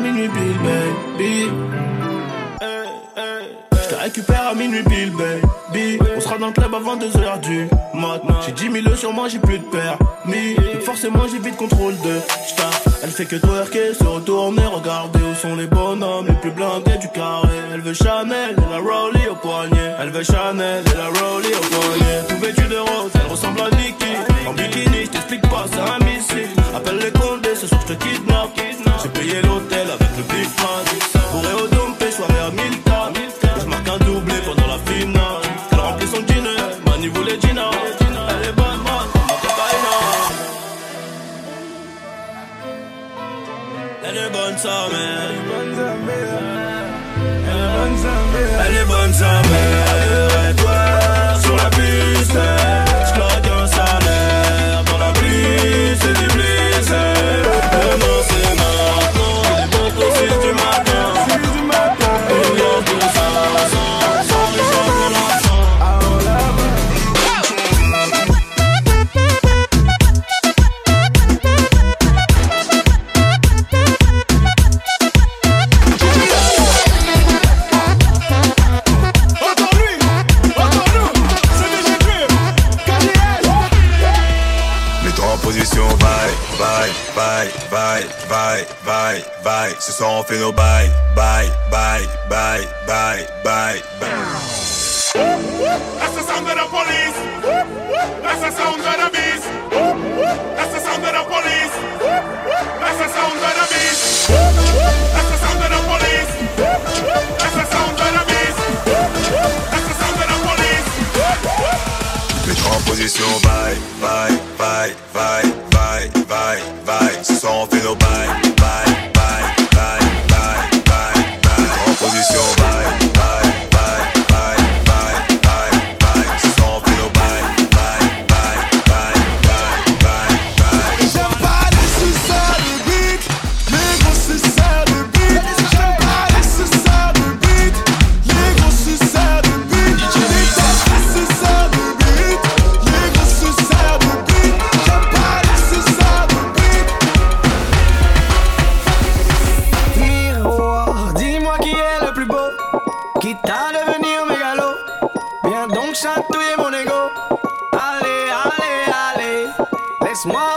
minuit pile, baby. Je te récupère à minuit pile, baby. On sera dans le club avant 2h du mat. J'ai 10 000 euros sur moi, j'ai plus de permis. Donc forcément, j'évite contrôle de staff. Elle fait que twerker, se retourner, regarder où sont les bonhommes les plus blindés du carré. Elle veut Chanel et la Rowley au poignet. Elle veut Chanel et la Rowley au poignet. Tout vêtue de rose, elle ressemble à Nicky. En bikini, je t'explique pas, c'est un missile. Appelle les condés, ce soir je te kidnappe. J'ai payé l'hôtel avec le big. Elle bonne sa mère. Elle est bonne sa mère. Elle est bonne. So bye, bye, bye.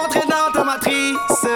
rentrer dans ta matrice.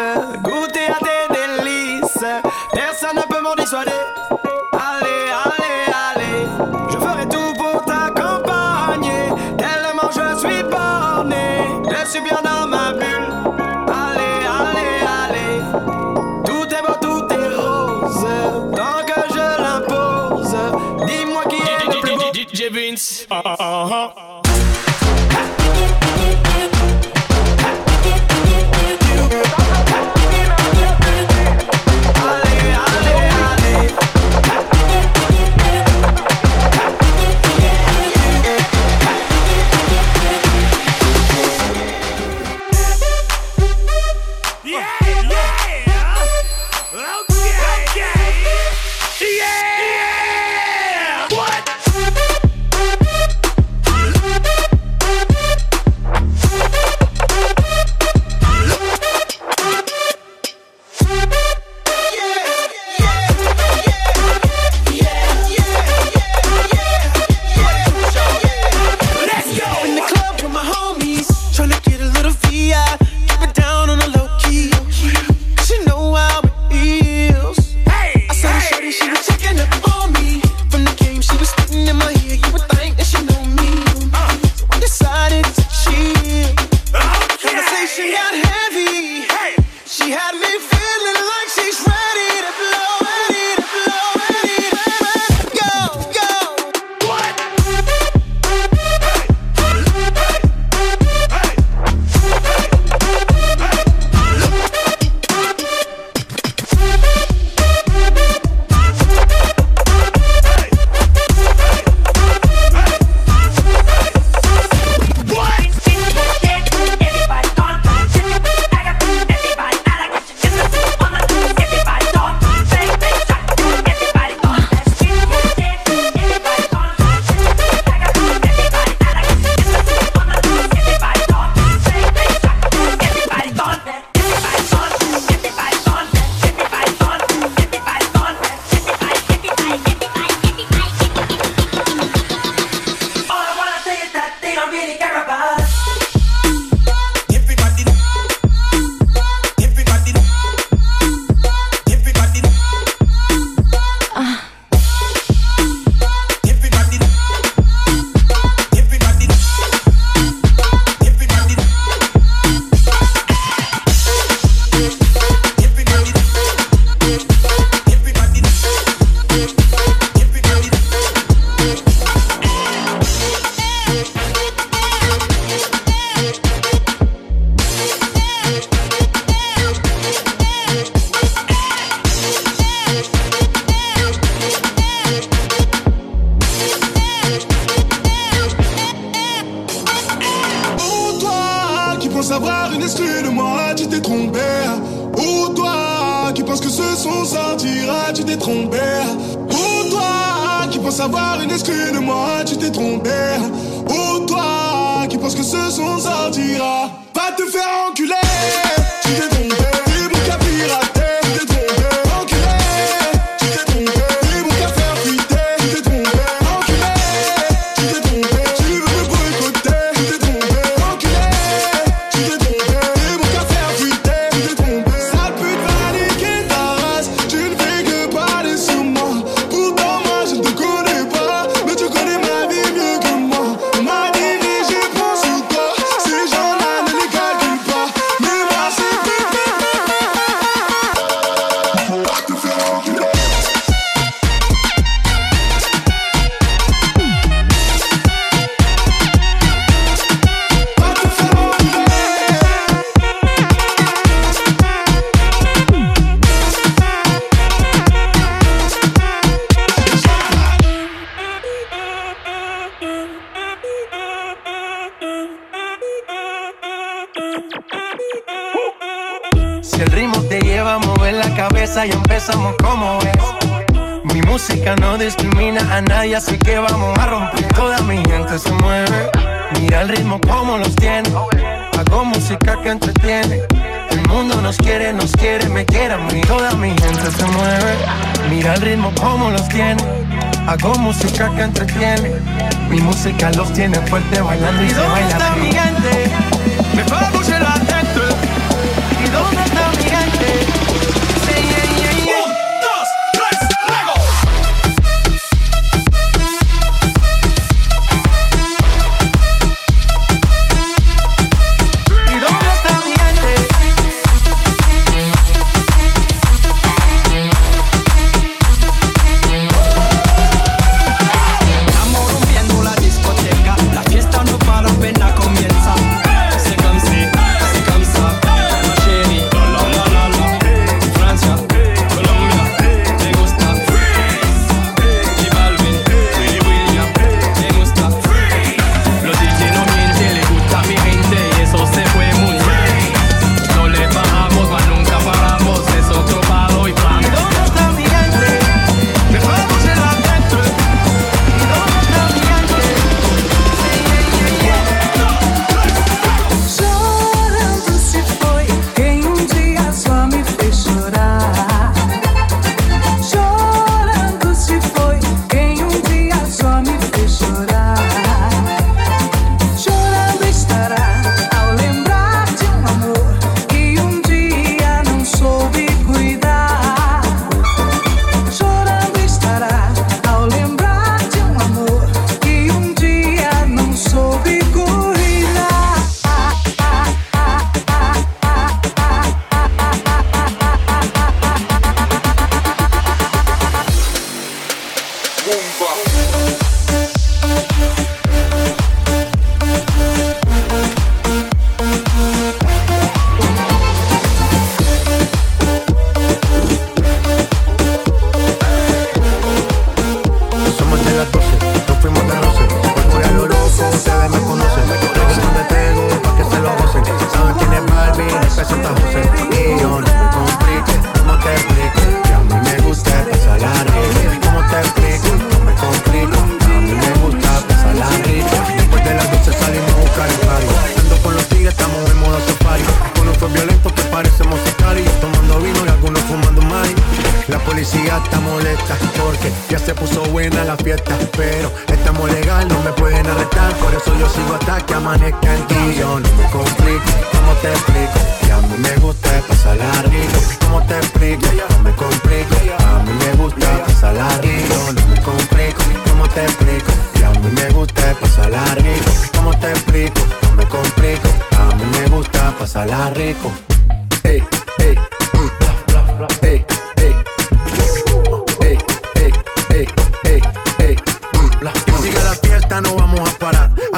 Mi música los tiene fuerte bailando y, ¿Y se baila. Está mi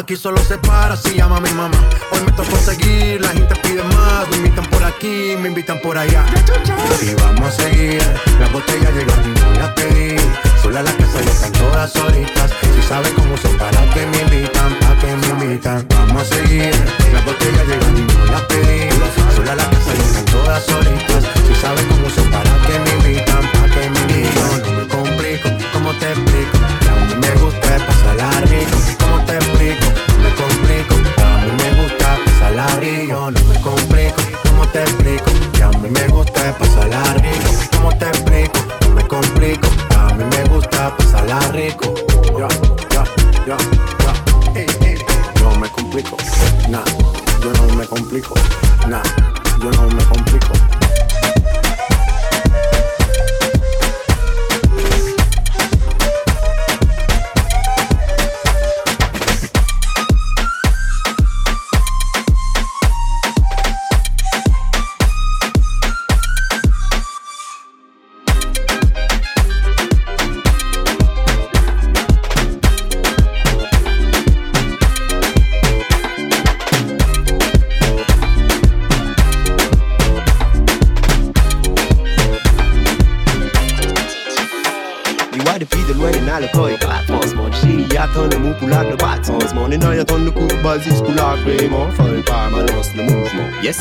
aquí solo se para si llama a mi mamá. Hoy me tocó seguir, la gente pide más. Me invitan por aquí, me invitan por allá. Y vamos a seguir, las botellas llegaron y no las pedí. Sola la casa ya están todas solitas. Si sabes cómo son, para que me invitan, para que me invitan. Vamos a seguir, las botellas llegaron y no las pedí. Sola la casa ya están todas solitas. Si sabes cómo son, para que me invitan, para que me invitan. No me complico, ¿cómo te explico? A mí me gusta pasar rico complico, a mí me gusta pasarla rico, no me complico, ¿cómo te explico? Que a mí me gusta pasarla rico, ¿cómo te explico? No me complico, a mí me gusta pasarla rico. Yo, yo, yo, yo. Eh, eh, eh. No me complico, nah, yo no me complico, nah, yo no me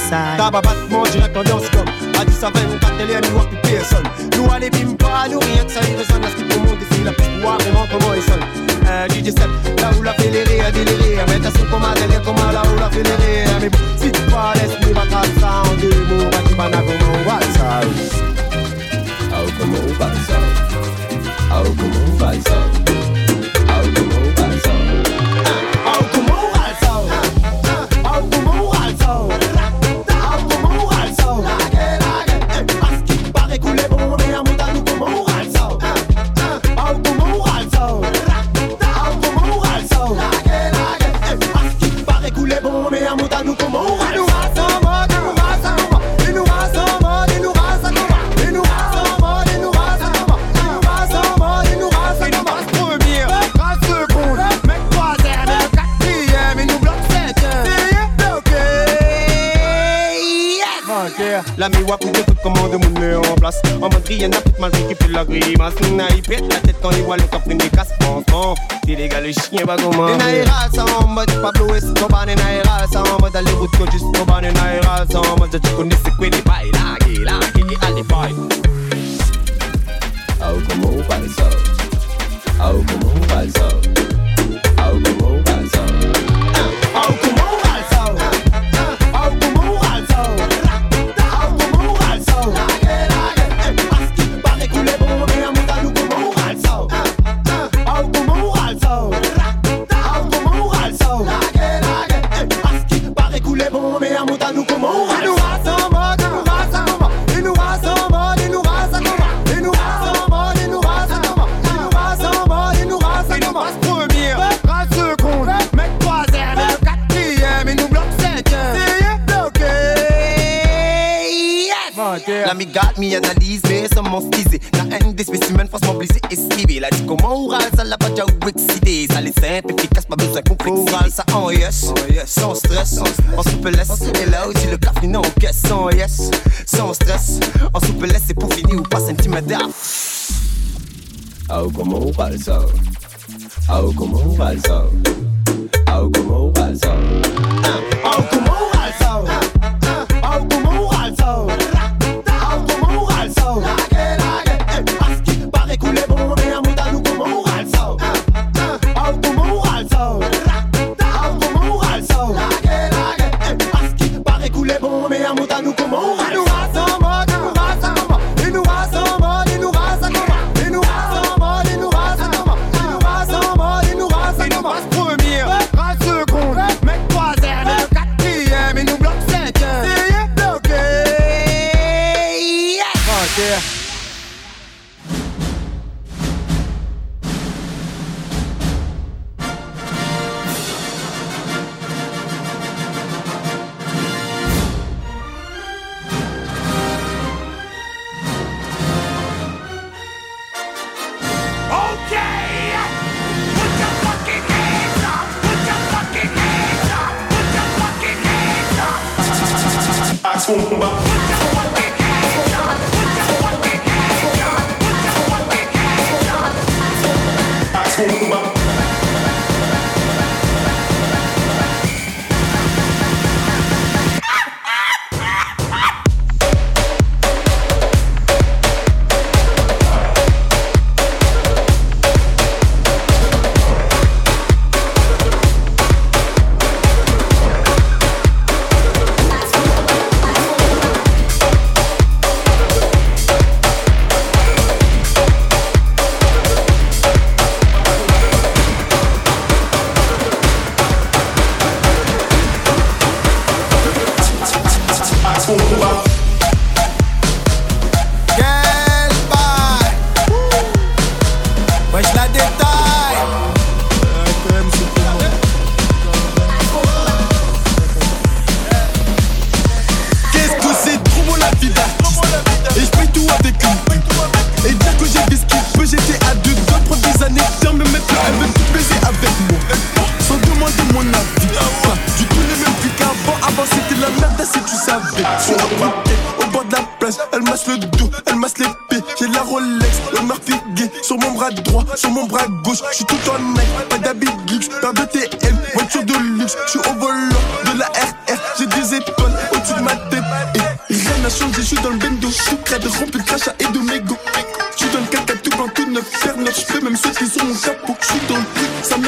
side. tazama chachikunisi kwini bai laki laki alifai au kumubalso au kumubalso sans stress. En soupe laisse, et là où j'ai le café, en caisse, sans yes, sans stress. En soupe laisse, c'est pour finir ou pas centimètre. Ah, comment on va le ça? Ah, comment on va le ça? Ah, comment?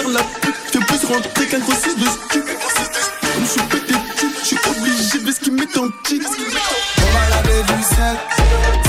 mère la pute. Fais plus rentrer qu'un gros 6 de stup. Comme je suis pété, je suis obligé de ce qui m'est en On va laver du set.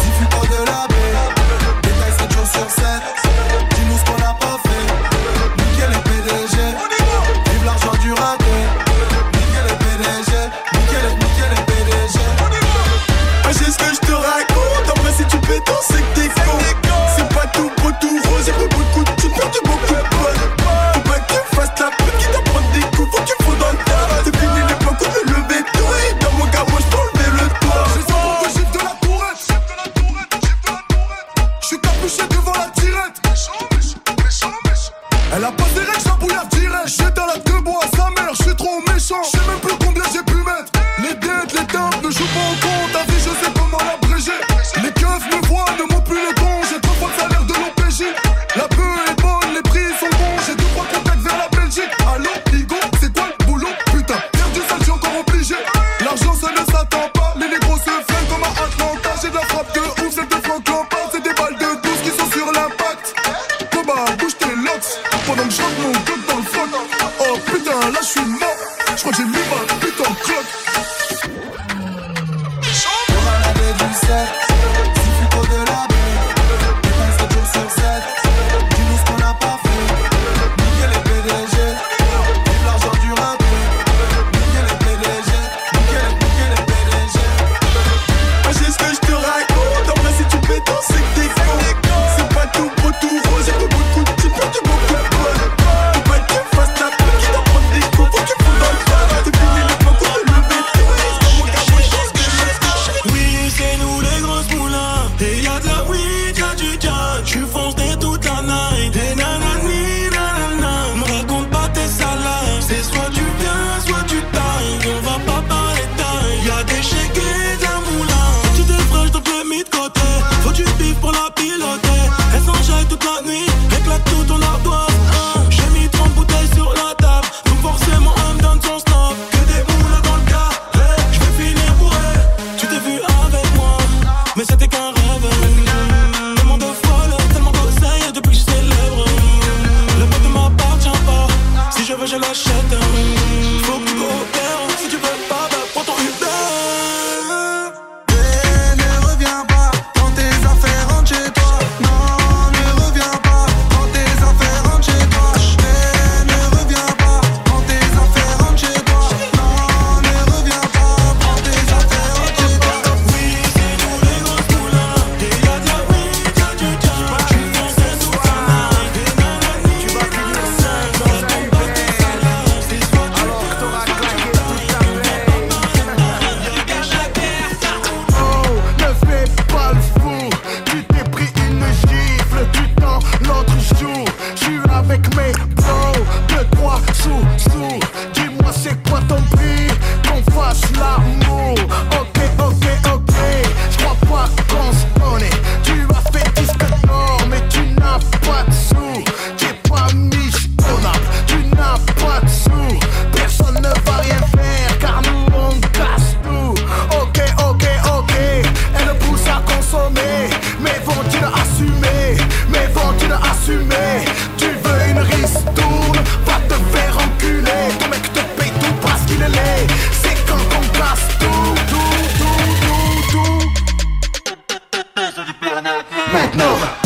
Magnum.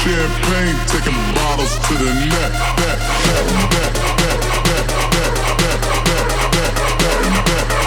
champagne, taking bottles to the neck, back, back, back, back, back, back, back, back, back, back, back.